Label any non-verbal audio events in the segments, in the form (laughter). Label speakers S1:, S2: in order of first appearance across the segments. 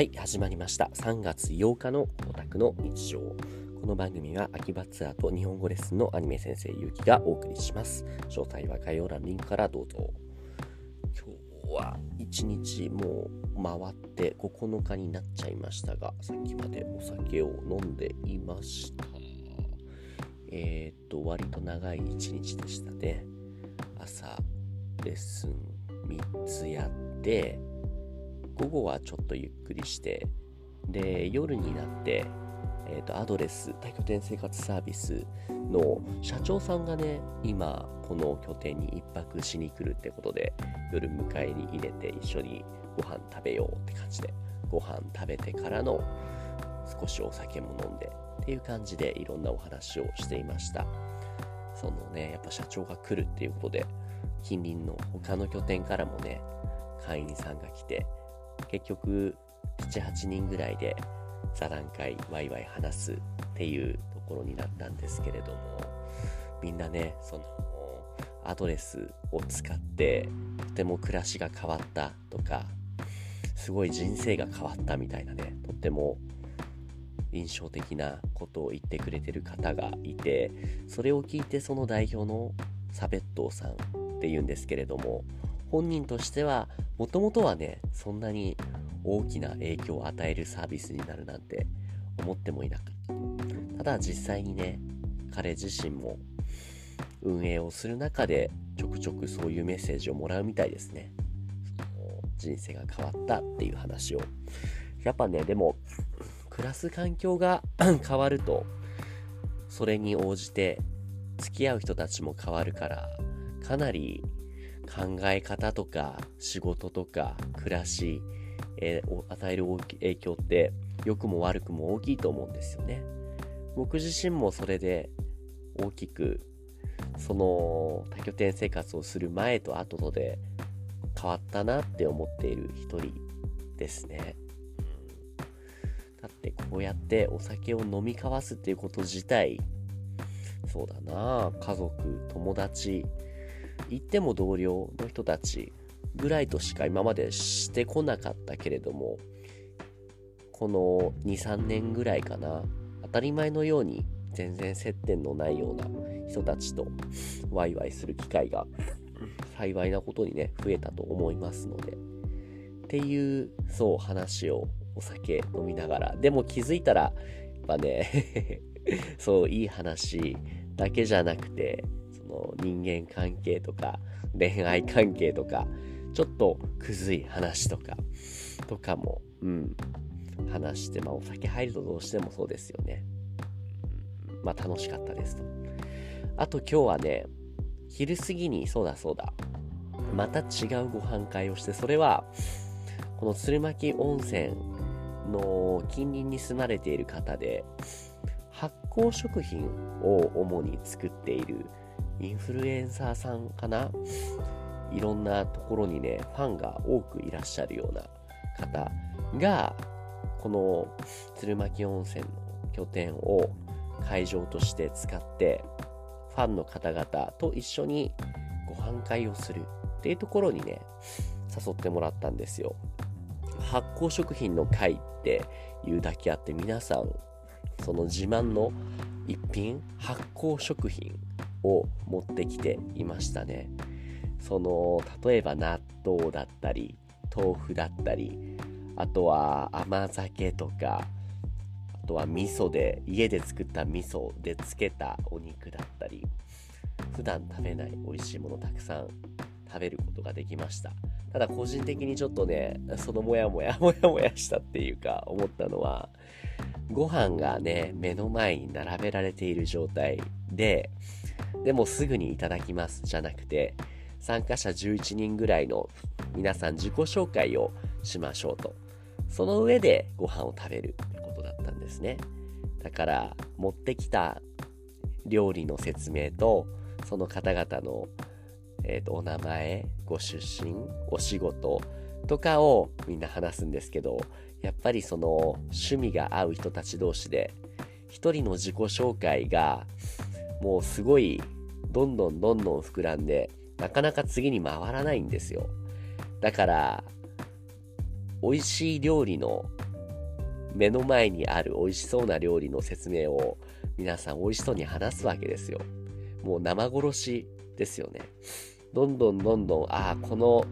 S1: はい、始まりました。3月8日のオタクの日常。この番組は秋葉ツアーと日本語レッスンのアニメ先生ゆうきがお送りします。詳細は概要欄リンクからどうぞ。今日は1日もう回って9日になっちゃいましたが、さっきまでお酒を飲んでいました。えー、っと、割と長い1日でしたね。朝、レッスン3つやって、午後はちょっとゆっくりして、で、夜になって、えっ、ー、と、アドレス、多拠点生活サービスの社長さんがね、今、この拠点に1泊しに来るってことで、夜迎えに入れて一緒にご飯食べようって感じで、ご飯食べてからの少しお酒も飲んでっていう感じでいろんなお話をしていました。そのね、やっぱ社長が来るっていうことで、近隣の他の拠点からもね、会員さんが来て、結局78人ぐらいで座談会ワイワイ話すっていうところになったんですけれどもみんなねそのアドレスを使ってとても暮らしが変わったとかすごい人生が変わったみたいなねとっても印象的なことを言ってくれてる方がいてそれを聞いてその代表のサベットーさんっていうんですけれども本人としてはもともとはねそんなに大きな影響を与えるサービスになるなんて思ってもいなかった。ただ実際にね彼自身も運営をする中でちょくちょくそういうメッセージをもらうみたいですね。人生が変わったっていう話を。やっぱねでも暮らす環境が (clears throat) 変わるとそれに応じて付き合う人たちも変わるからかなり考え方とか仕事とか暮らし、えー、与える影響って良くも悪くも大きいと思うんですよね。僕自身もそれで大きくその多拠点生活をする前と後とで変わったなって思っている一人ですね。だってこうやってお酒を飲み交わすっていうこと自体そうだな家族友達言っても同僚の人たちぐらいとしか今までしてこなかったけれどもこの23年ぐらいかな当たり前のように全然接点のないような人たちとワイワイする機会が (laughs) 幸いなことにね増えたと思いますので。っていうそう話をお酒飲みながら。でも気づいたらやっぱね (laughs) そういい話だけじゃなくて人間関係とか恋愛関係とかちょっとくずい話とかとかもうん話してまあお酒入るとどうしてもそうですよね。まあ楽しかったですと。あと今日はね昼過ぎにそうだそうだまた違うご飯会をしてそれはこの鶴巻温泉の近隣に住まれている方で発酵食品を主に作っているインフルエンサーさんかな？いろんなところにね、ファンが多くいらっしゃるような方が、この鶴巻温泉の拠点を会場として使って、ファンの方々と一緒にご飯会をするっていうところにね、誘ってもらったんですよ。発酵食品の会っていうだけあって皆さんその自慢の一品発酵食品を持ってきていましたね。その例えば納豆だったり豆腐だったりあとは甘酒とかあとは味噌で家で作った味噌で漬けたお肉だったり普段食べない美味しいものたくさん食べることができましたただ個人的にちょっとねそのモヤモヤモヤモヤしたっていうか思ったのはご飯がね目の前に並べられている状態ででもすぐにいただきますじゃなくて、参加者11人ぐらいの皆さん自己紹介をしましょうと。その上でご飯を食べるってことだったんですね。だから持ってきた料理の説明とその方々の、えーと、お名前ご出身お仕事とかをみんな話すんですけどやっぱりその趣味が合う人たち同士で一人の自己紹介がもうすごいどんどんどんどん膨らんでなかなか次に回らないんですよだから美味しい料理の目の前にある美味しそうな料理の説明を皆さん美味しそうに話すわけですよ。もう生殺しですよね。どんどんどんどん、ああ、この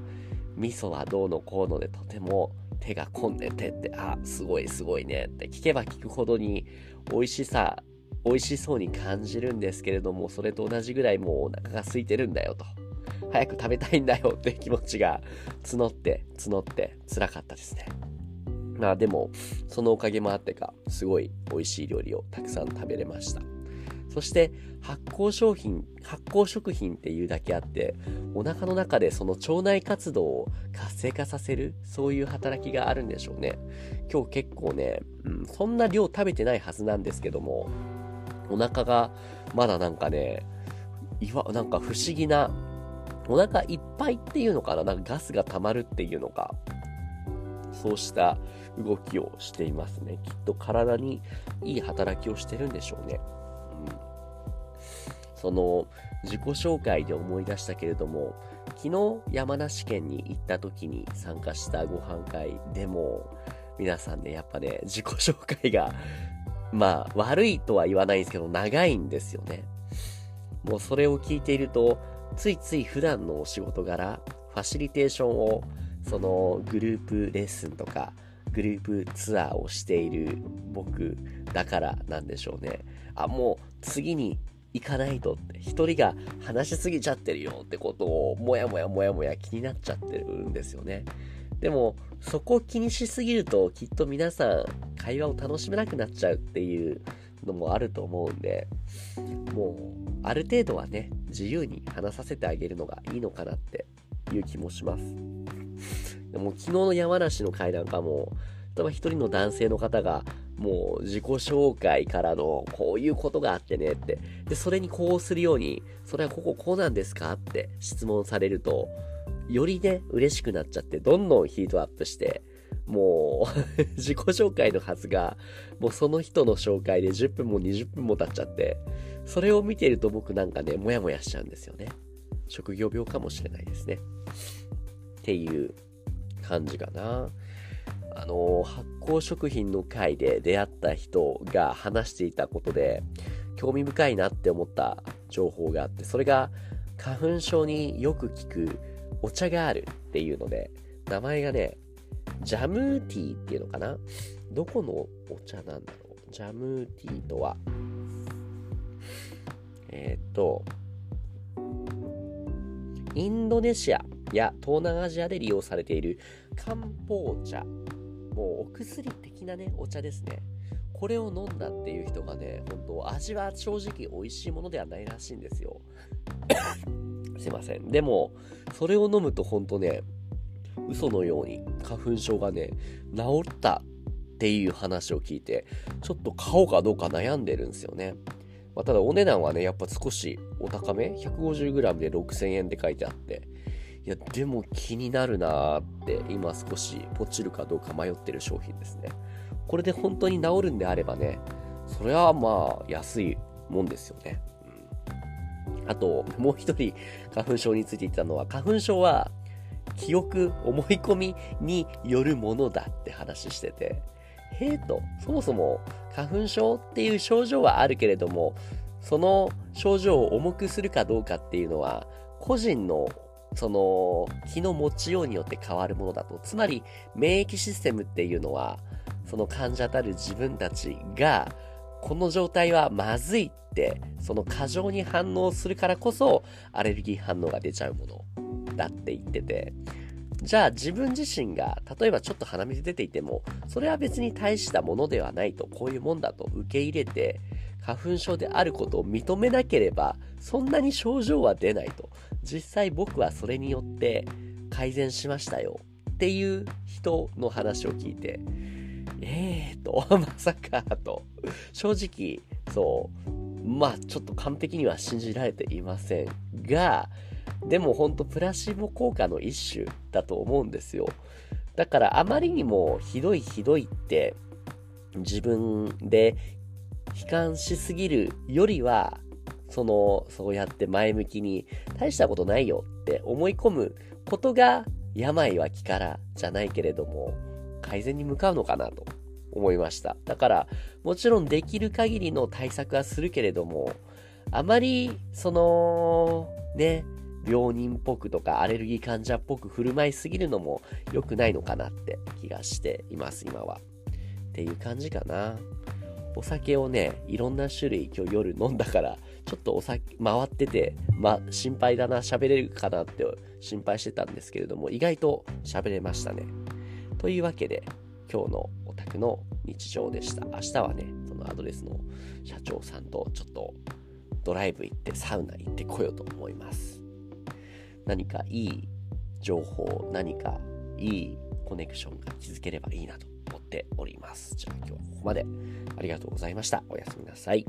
S1: 味噌はどうのこうのでとても手が込んでてって、あ、すごいすごいねって聞けば聞くほどに美味しさ、美味しそうに感じるんですけれども、それと同じぐらいもうお腹が空いてるんだよと。早く食べたいんだよって気持ちが募って募って辛かったですね。まあでも、そのおかげもあってか、すごい美味しい料理をたくさん食べれました。そして発酵商品、発酵食品っていうだけあって、お腹の中でその腸内活動を活性化させる、そういう働きがあるんでしょうね。今日結構ね、うん、そんな量食べてないはずなんですけども、お腹がまだなんかね、いわ、なんか不思議な、お腹いっぱいっていうのかななんかガスが溜まるっていうのか、そうした動きをしていますね。きっと体にいい働きをしてるんでしょうね。うんその自己紹介で思い出したけれども、昨日山梨県に行った時に参加したご飯会でも、皆さんね、やっぱね、自己紹介が、まあ、悪いとは言わないんですけど、長いんですよね。もうそれを聞いていると、ついつい普段のお仕事柄、ファシリテーションを、そのグループレッスンとか、グループツアーをしている僕だからなんでしょうね。あ、もう次に行かないとって、一人が話しすぎちゃってるよってことを、もやもやもやもや気になっちゃってるんですよね。でも、そこを気にしすぎると、きっと皆さん、会話を楽しめなくなっちゃうっていうのもあると思うんで、もう、ある程度はね、自由に話させてあげるのがいいのかなっていう気もします。でも、昨日の山梨の会なんかも、例えば一人の男性の方が、もう自己紹介からのこういうことがあってねって。で、それにこうするように、それはこここうなんですかって質問されると、よりね、嬉しくなっちゃって、どんどんヒートアップして、もう (laughs) 自己紹介のはずが、もうその人の紹介で10分も20分も経っちゃって、それを見てると僕なんかね、もやもやしちゃうんですよね。職業病かもしれないですね。っていう感じかな。あの発酵食品の会で出会った人が話していたことで興味深いなって思った情報があってそれが花粉症によく効くお茶があるっていうので名前がねジャムーティーっていうのかな？どこのお茶なんだろう？ジャムーティーとは？えっ、とインドネシアや東南アジアで利用されている漢方茶もうお薬的なね、お茶ですね。これを飲んだっていう人がね、本当味は正直美味しいものではないらしいんですよ。すいません。でも、それを飲むと本当ね、嘘のように花粉症がね、治ったっていう話を聞いて、ちょっと買おうかどうか悩んでるんですよね。まあ、ただお値段はね、やっぱ少しお高め ?150g で6000円って書いてあって、いや、でも気になるなーって今少しポチるかどうか迷ってる商品ですね。これで本当に治るんであればね、それはまあ安いもんですよね。あと、もう一人花粉症について言ったのは、花粉症は記憶、思い込みによるものだって話してて、へえと、そもそも花粉症っていう症状はあるけれども、その症状を重くするかどうかっていうのは、個人のその気の持ちようによって変わるものだと。つまり免疫システムっていうのは、その患者たる自分たちが、この状態はまずいって、その過剰に反応するからこそ、アレルギー反応が出ちゃうものだって言ってて、じゃあ自分自身が、例えばちょっと鼻水出ていても、それは別に大したものではないと、こういうもんだと受け入れて、花粉症であることを認めなければ、そんなに症状は出ないと。実際僕はそれによって改善しましたよっていう人の話を聞いて、えーと、(laughs) まさかと、正直、そう、まあちょっと完璧には信じられていませんが、でも本当プラシーボ効果の一種だと思うんですよ。だからあまりにもひどいひどいって自分で悲観しすぎるよりはその、そうやって前向きに、大したことないよって思い込むことが、病は気からじゃないけれども、改善に向かうのかなと。思いました。だから、もちろんできる限りの対策はするけれども、あまり、その、ね、病人っぽくとかアレルギー患者っぽく振る舞いすぎるのも良くないのかなって気がしています、今は。っていう感じかな。お酒をね、いろんな種類今日夜飲んだから、ちょっとお酒回ってて、ま、心配だな、喋れるかなって心配してたんですけれども、意外と喋れましたね。というわけで、今日のお宅の日常でした。明日はね、そのアドレスの社長さんとちょっとドライブ行ってサウナ行ってこようと思います。何かいい情報、何かいいコネクションが築ければいいなと思っております。じゃあ今日はここまでありがとうございました。おやすみなさい。